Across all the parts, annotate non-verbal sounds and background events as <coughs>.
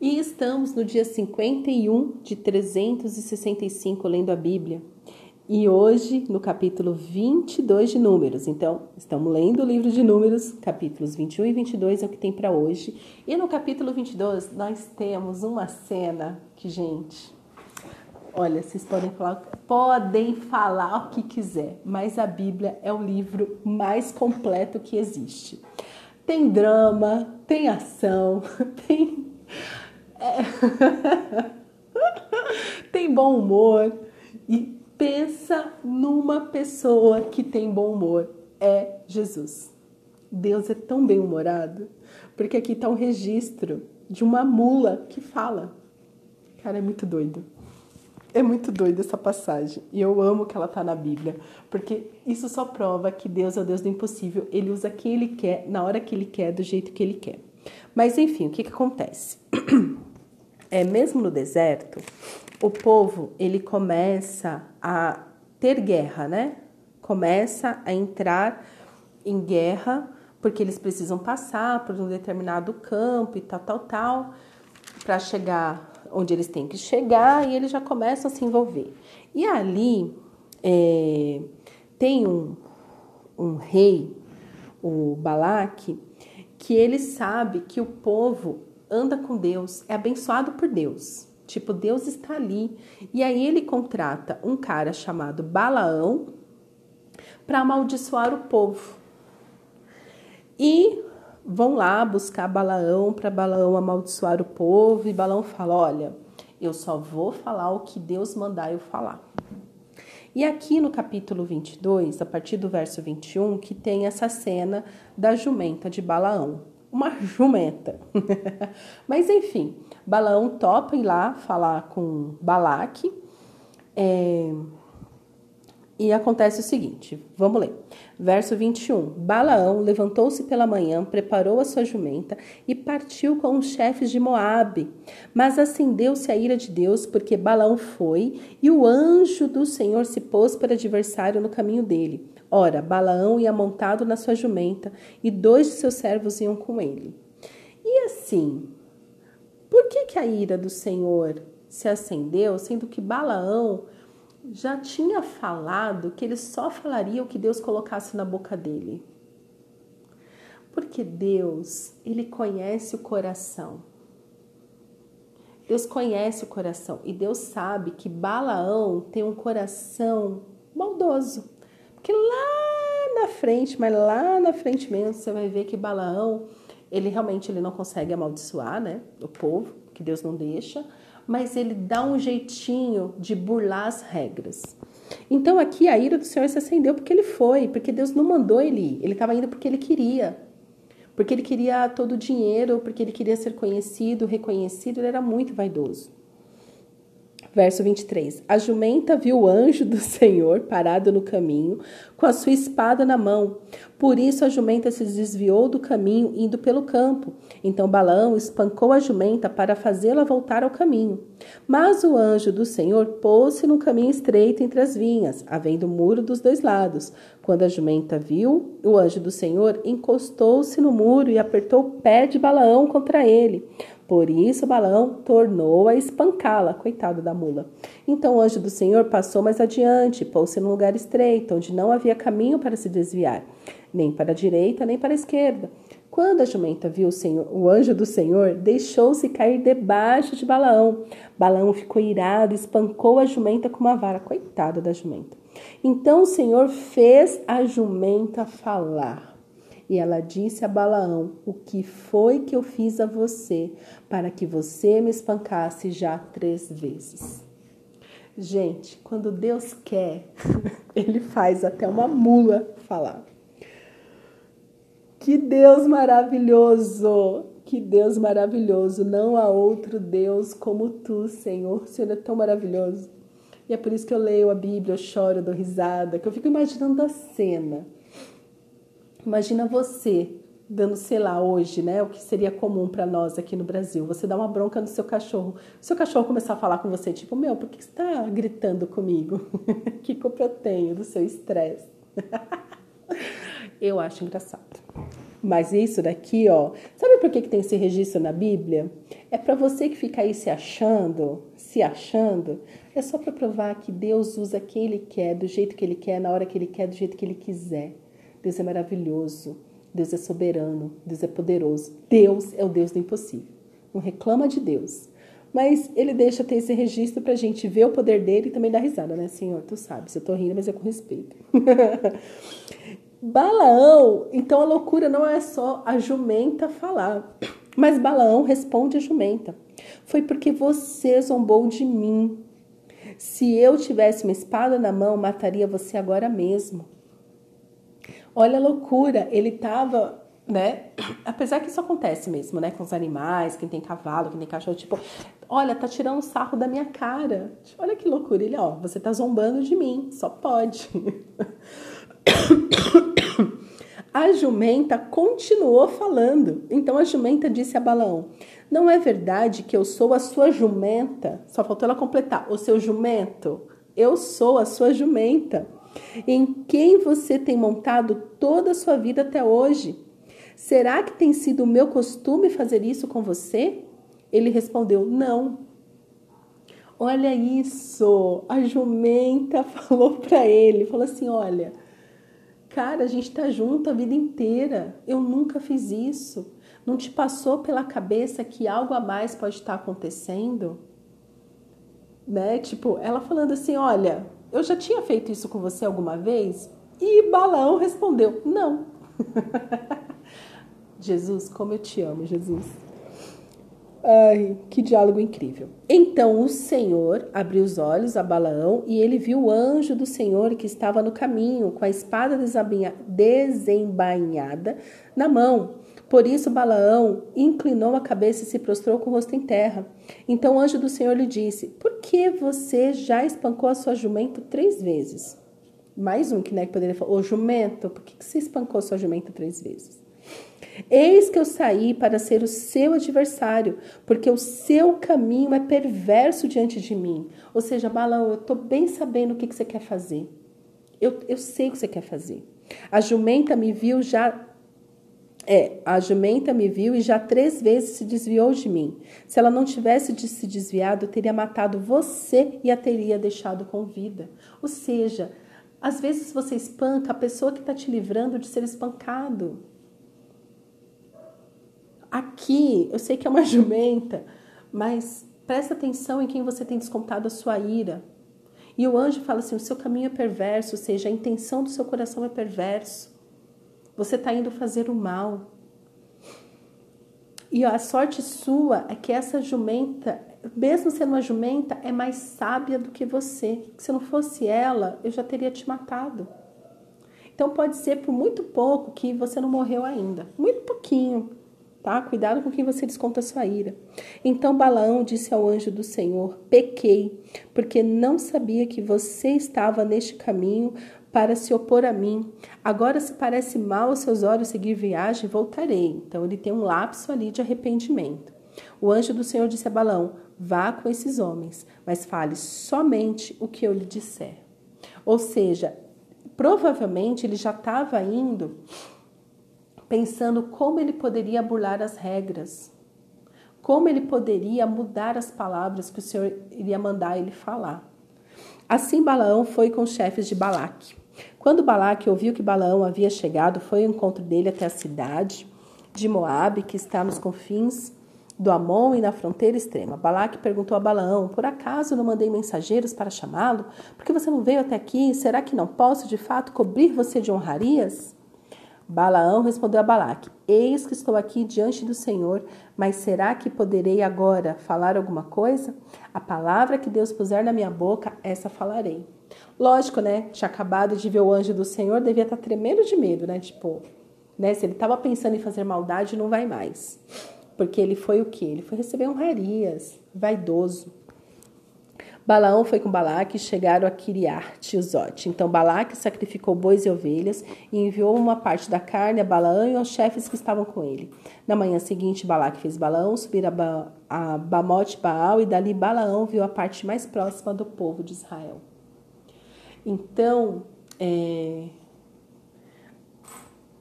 E estamos no dia 51 de 365 lendo a Bíblia. E hoje no capítulo 22 de Números. Então, estamos lendo o livro de Números, capítulos 21 e 22 é o que tem para hoje. E no capítulo 22 nós temos uma cena que, gente, olha, vocês podem falar, podem falar o que quiser, mas a Bíblia é o livro mais completo que existe. Tem drama, tem ação, <laughs> tem é. <laughs> tem bom humor e pensa numa pessoa que tem bom humor. É Jesus. Deus é tão bem-humorado, porque aqui está um registro de uma mula que fala. Cara, é muito doido. É muito doido essa passagem. E eu amo que ela tá na Bíblia, porque isso só prova que Deus é o Deus do impossível. Ele usa quem ele quer, na hora que ele quer, do jeito que ele quer. Mas enfim, o que, que acontece? <clears throat> é, mesmo no deserto, o povo ele começa a ter guerra, né? Começa a entrar em guerra porque eles precisam passar por um determinado campo e tal, tal, tal, para chegar onde eles têm que chegar e eles já começam a se envolver. E ali é, tem um, um rei, o Balaque, que ele sabe que o povo anda com Deus, é abençoado por Deus. Tipo, Deus está ali. E aí ele contrata um cara chamado Balaão para amaldiçoar o povo. E vão lá buscar Balaão para Balaão amaldiçoar o povo. E Balaão fala: Olha, eu só vou falar o que Deus mandar eu falar. E aqui no capítulo 22, a partir do verso 21, que tem essa cena da jumenta de Balaão uma jumenta. <laughs> Mas enfim, Balaão topa ir lá falar com Balaque. É... E acontece o seguinte, vamos ler. Verso 21. Balaão levantou-se pela manhã, preparou a sua jumenta e partiu com os chefes de Moabe. Mas acendeu-se a ira de Deus, porque Balaão foi, e o anjo do Senhor se pôs para adversário no caminho dele. Ora, Balaão ia montado na sua jumenta, e dois de seus servos iam com ele. E assim, por que, que a ira do Senhor se acendeu, sendo que Balaão já tinha falado que ele só falaria o que Deus colocasse na boca dele? Porque Deus, ele conhece o coração. Deus conhece o coração e Deus sabe que Balaão tem um coração maldoso. Porque lá na frente, mas lá na frente mesmo, você vai ver que Balaão, ele realmente ele não consegue amaldiçoar, né, o povo, que Deus não deixa, mas ele dá um jeitinho de burlar as regras. Então aqui a ira do Senhor se acendeu porque ele foi, porque Deus não mandou ele ir, ele estava indo porque ele queria. Porque ele queria todo o dinheiro, porque ele queria ser conhecido, reconhecido, ele era muito vaidoso. Verso 23. A jumenta viu o anjo do Senhor parado no caminho, com a sua espada na mão. Por isso a jumenta se desviou do caminho, indo pelo campo. Então Balaão espancou a jumenta para fazê-la voltar ao caminho. Mas o anjo do Senhor pôs-se no caminho estreito entre as vinhas, havendo muro dos dois lados. Quando a jumenta viu, o anjo do Senhor encostou-se no muro e apertou o pé de Balaão contra ele. Por isso Balaão tornou a espancá-la, coitado da mula. Então o anjo do Senhor passou mais adiante, pôs-se num lugar estreito, onde não havia caminho para se desviar, nem para a direita, nem para a esquerda. Quando a jumenta viu o, Senhor, o anjo do Senhor, deixou-se cair debaixo de Balaão. Balaão ficou irado, espancou a jumenta com uma vara. Coitado da jumenta. Então o Senhor fez a jumenta falar. E ela disse a Balaão: O que foi que eu fiz a você para que você me espancasse já três vezes? Gente, quando Deus quer, <laughs> ele faz até uma mula falar. Que Deus maravilhoso! Que Deus maravilhoso! Não há outro Deus como tu, Senhor. O Senhor é tão maravilhoso. E é por isso que eu leio a Bíblia, eu choro, eu dou risada, que eu fico imaginando a cena Imagina você dando, sei lá, hoje, né? O que seria comum para nós aqui no Brasil. Você dá uma bronca no seu cachorro. O seu cachorro começar a falar com você, tipo, meu, por que você está gritando comigo? <laughs> que culpa eu tenho do seu estresse? <laughs> eu acho engraçado. Mas isso daqui, ó, sabe por que, que tem esse registro na Bíblia? É para você que fica aí se achando, se achando, é só para provar que Deus usa quem Ele quer, do jeito que Ele quer, na hora que Ele quer, do jeito que Ele quiser. Deus é maravilhoso, Deus é soberano, Deus é poderoso. Deus é o Deus do impossível. Não reclama de Deus. Mas ele deixa ter esse registro pra gente ver o poder dele e também dar risada, né, Senhor? Tu sabes, eu tô rindo, mas é com respeito. <laughs> Balaão, então a loucura não é só a jumenta falar, mas Balaão responde a jumenta. Foi porque você zombou de mim. Se eu tivesse uma espada na mão, mataria você agora mesmo. Olha a loucura, ele estava, né? Apesar que isso acontece mesmo, né? Com os animais, quem tem cavalo, quem tem cachorro, tipo, olha, tá tirando sarro da minha cara. Olha que loucura. Ele, ó, você tá zombando de mim, só pode. <coughs> A jumenta continuou falando. Então a jumenta disse a Balaão: Não é verdade que eu sou a sua jumenta? Só faltou ela completar: O seu jumento? Eu sou a sua jumenta, em quem você tem montado toda a sua vida até hoje. Será que tem sido o meu costume fazer isso com você? Ele respondeu: Não. Olha isso! A jumenta <laughs> falou para ele: falou assim: Olha. Cara, a gente tá junto a vida inteira. Eu nunca fiz isso. Não te passou pela cabeça que algo a mais pode estar acontecendo? Né? Tipo, ela falando assim: Olha, eu já tinha feito isso com você alguma vez? E Balão respondeu: Não. <laughs> Jesus, como eu te amo, Jesus. Ai, que diálogo incrível. Então o Senhor abriu os olhos a Balaão e ele viu o anjo do Senhor que estava no caminho com a espada desembainhada na mão. Por isso Balaão inclinou a cabeça e se prostrou com o rosto em terra. Então o anjo do Senhor lhe disse: Por que você já espancou a sua jumenta três vezes? Mais um que, né, que poderia falar: Ô jumento, por que você espancou a sua jumenta três vezes? Eis que eu saí para ser o seu adversário, porque o seu caminho é perverso diante de mim. Ou seja, Balão, eu estou bem sabendo o que, que você quer fazer. Eu, eu sei o que você quer fazer. A jumenta me viu já. É, a jumenta me viu e já três vezes se desviou de mim. Se ela não tivesse de se desviado, teria matado você e a teria deixado com vida. Ou seja, às vezes você espanca a pessoa que está te livrando de ser espancado. Aqui, eu sei que é uma <laughs> jumenta, mas presta atenção em quem você tem descontado a sua ira. E o anjo fala assim: o seu caminho é perverso, ou seja, a intenção do seu coração é perverso. Você está indo fazer o mal. E a sorte sua é que essa jumenta, mesmo sendo uma jumenta, é mais sábia do que você. Se não fosse ela, eu já teria te matado. Então pode ser por muito pouco que você não morreu ainda. Muito pouquinho tá? Cuidado com quem você desconta sua ira. Então Balaão disse ao anjo do Senhor: Pequei, porque não sabia que você estava neste caminho para se opor a mim. Agora, se parece mal aos seus olhos seguir viagem, voltarei. Então ele tem um lapso ali de arrependimento. O anjo do Senhor disse a Balaão: Vá com esses homens, mas fale somente o que eu lhe disser. Ou seja, provavelmente ele já estava indo pensando como ele poderia burlar as regras, como ele poderia mudar as palavras que o Senhor iria mandar ele falar. Assim Balaão foi com os chefes de Balaque. Quando Balaque ouviu que Balaão havia chegado, foi ao encontro dele até a cidade de Moabe, que está nos confins do Amon e na fronteira extrema. Balaque perguntou a Balaão: Por acaso não mandei mensageiros para chamá-lo? Por que você não veio até aqui? Será que não posso de fato cobrir você de honrarias? Balaão respondeu a Balaque: Eis que estou aqui diante do Senhor, mas será que poderei agora falar alguma coisa? A palavra que Deus puser na minha boca, essa falarei. Lógico, né? Tinha acabado de ver o anjo do Senhor, devia estar tremendo de medo, né? Tipo, né? Se ele estava pensando em fazer maldade, não vai mais. Porque ele foi o quê? Ele foi receber honrarias, vaidoso. Balaão foi com Balaque e chegaram a Kiriat Uzote. Então Balaque sacrificou bois e ovelhas e enviou uma parte da carne a Balaão e aos chefes que estavam com ele. Na manhã seguinte, Balaque fez Balaão subir a, ba a Bamote Baal e dali Balaão viu a parte mais próxima do povo de Israel. Então, é...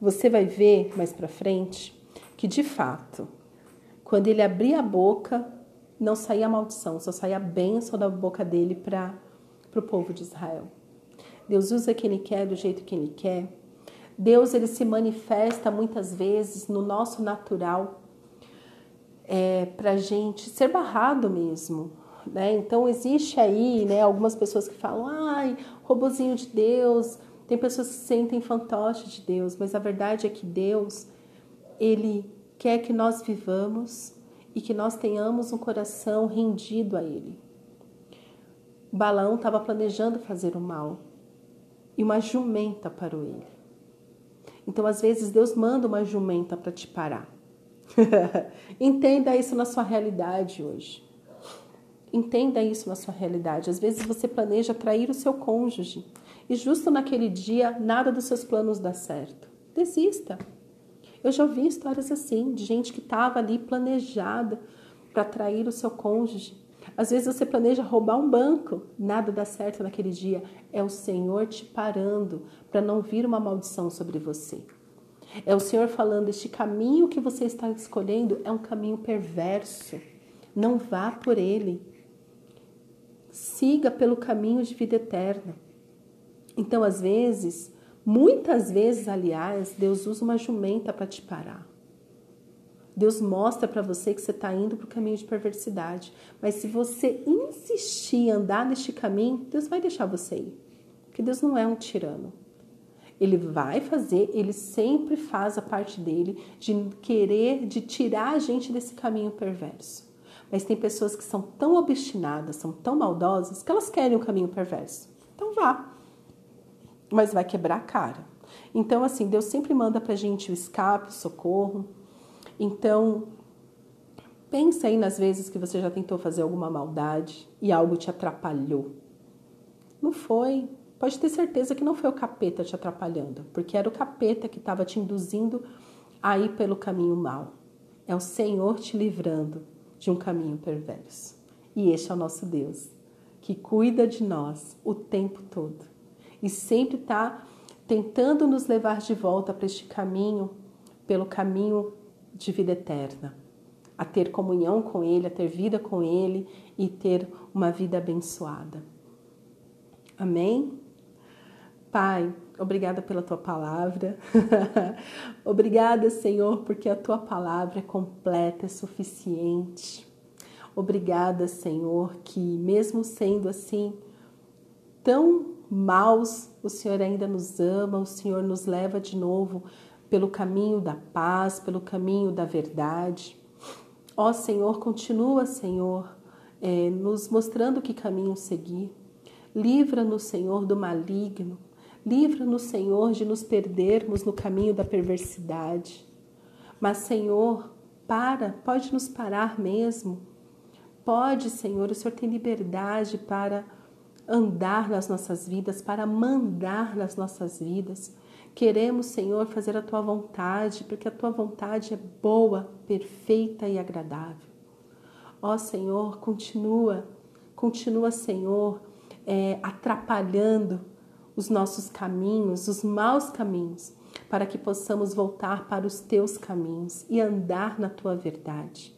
você vai ver mais para frente que de fato, quando ele abria a boca, não saía maldição, só saía bênção da boca dele para o povo de Israel. Deus usa quem ele quer do jeito que ele quer. Deus ele se manifesta muitas vezes no nosso natural é, para gente ser barrado mesmo. Né? Então existe aí né, algumas pessoas que falam, ai, robozinho de Deus, tem pessoas que se sentem fantoches de Deus, mas a verdade é que Deus, Ele quer que nós vivamos e que nós tenhamos um coração rendido a Ele. Balaão estava planejando fazer o mal e uma jumenta parou ele. Então, às vezes, Deus manda uma jumenta para te parar. <laughs> Entenda isso na sua realidade hoje. Entenda isso na sua realidade. Às vezes você planeja trair o seu cônjuge e justo naquele dia nada dos seus planos dá certo. Desista. Eu já ouvi histórias assim, de gente que estava ali planejada para trair o seu cônjuge. Às vezes você planeja roubar um banco, nada dá certo naquele dia. É o Senhor te parando para não vir uma maldição sobre você. É o Senhor falando: este caminho que você está escolhendo é um caminho perverso. Não vá por ele. Siga pelo caminho de vida eterna. Então, às vezes, muitas vezes, aliás, Deus usa uma jumenta para te parar. Deus mostra para você que você está indo para o caminho de perversidade. Mas se você insistir em andar neste caminho, Deus vai deixar você ir. Porque Deus não é um tirano. Ele vai fazer, ele sempre faz a parte dele de querer, de tirar a gente desse caminho perverso. Mas tem pessoas que são tão obstinadas, são tão maldosas, que elas querem o caminho perverso. Então vá mas vai quebrar a cara. Então, assim, Deus sempre manda pra gente o escape, o socorro. Então, pensa aí nas vezes que você já tentou fazer alguma maldade e algo te atrapalhou. Não foi. Pode ter certeza que não foi o capeta te atrapalhando, porque era o capeta que estava te induzindo a ir pelo caminho mau. É o Senhor te livrando de um caminho perverso. E este é o nosso Deus, que cuida de nós o tempo todo e sempre está tentando nos levar de volta para este caminho, pelo caminho de vida eterna, a ter comunhão com Ele, a ter vida com Ele e ter uma vida abençoada. Amém? Pai, obrigada pela tua palavra. <laughs> obrigada, Senhor, porque a tua palavra é completa, é suficiente. Obrigada, Senhor, que mesmo sendo assim tão maus, o Senhor ainda nos ama, o Senhor nos leva de novo pelo caminho da paz, pelo caminho da verdade. Ó Senhor, continua, Senhor, é, nos mostrando que caminho seguir. Livra-nos, Senhor, do maligno. Livra-nos, Senhor, de nos perdermos no caminho da perversidade. Mas, Senhor, para, pode nos parar mesmo. Pode, Senhor, o Senhor tem liberdade para andar nas nossas vidas, para mandar nas nossas vidas. Queremos, Senhor, fazer a tua vontade, porque a tua vontade é boa, perfeita e agradável. Ó Senhor, continua, continua, Senhor, é, atrapalhando os nossos caminhos, os maus caminhos, para que possamos voltar para os teus caminhos e andar na tua verdade.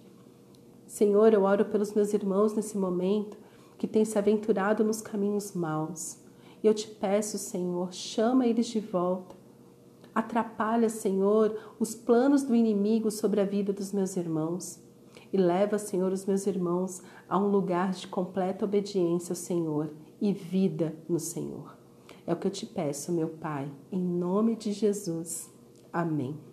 Senhor, eu oro pelos meus irmãos nesse momento que tem se aventurado nos caminhos maus. E eu te peço, Senhor, chama eles de volta. Atrapalha, Senhor, os planos do inimigo sobre a vida dos meus irmãos. E leva, Senhor, os meus irmãos a um lugar de completa obediência ao Senhor e vida no Senhor. É o que eu te peço, meu Pai, em nome de Jesus. Amém.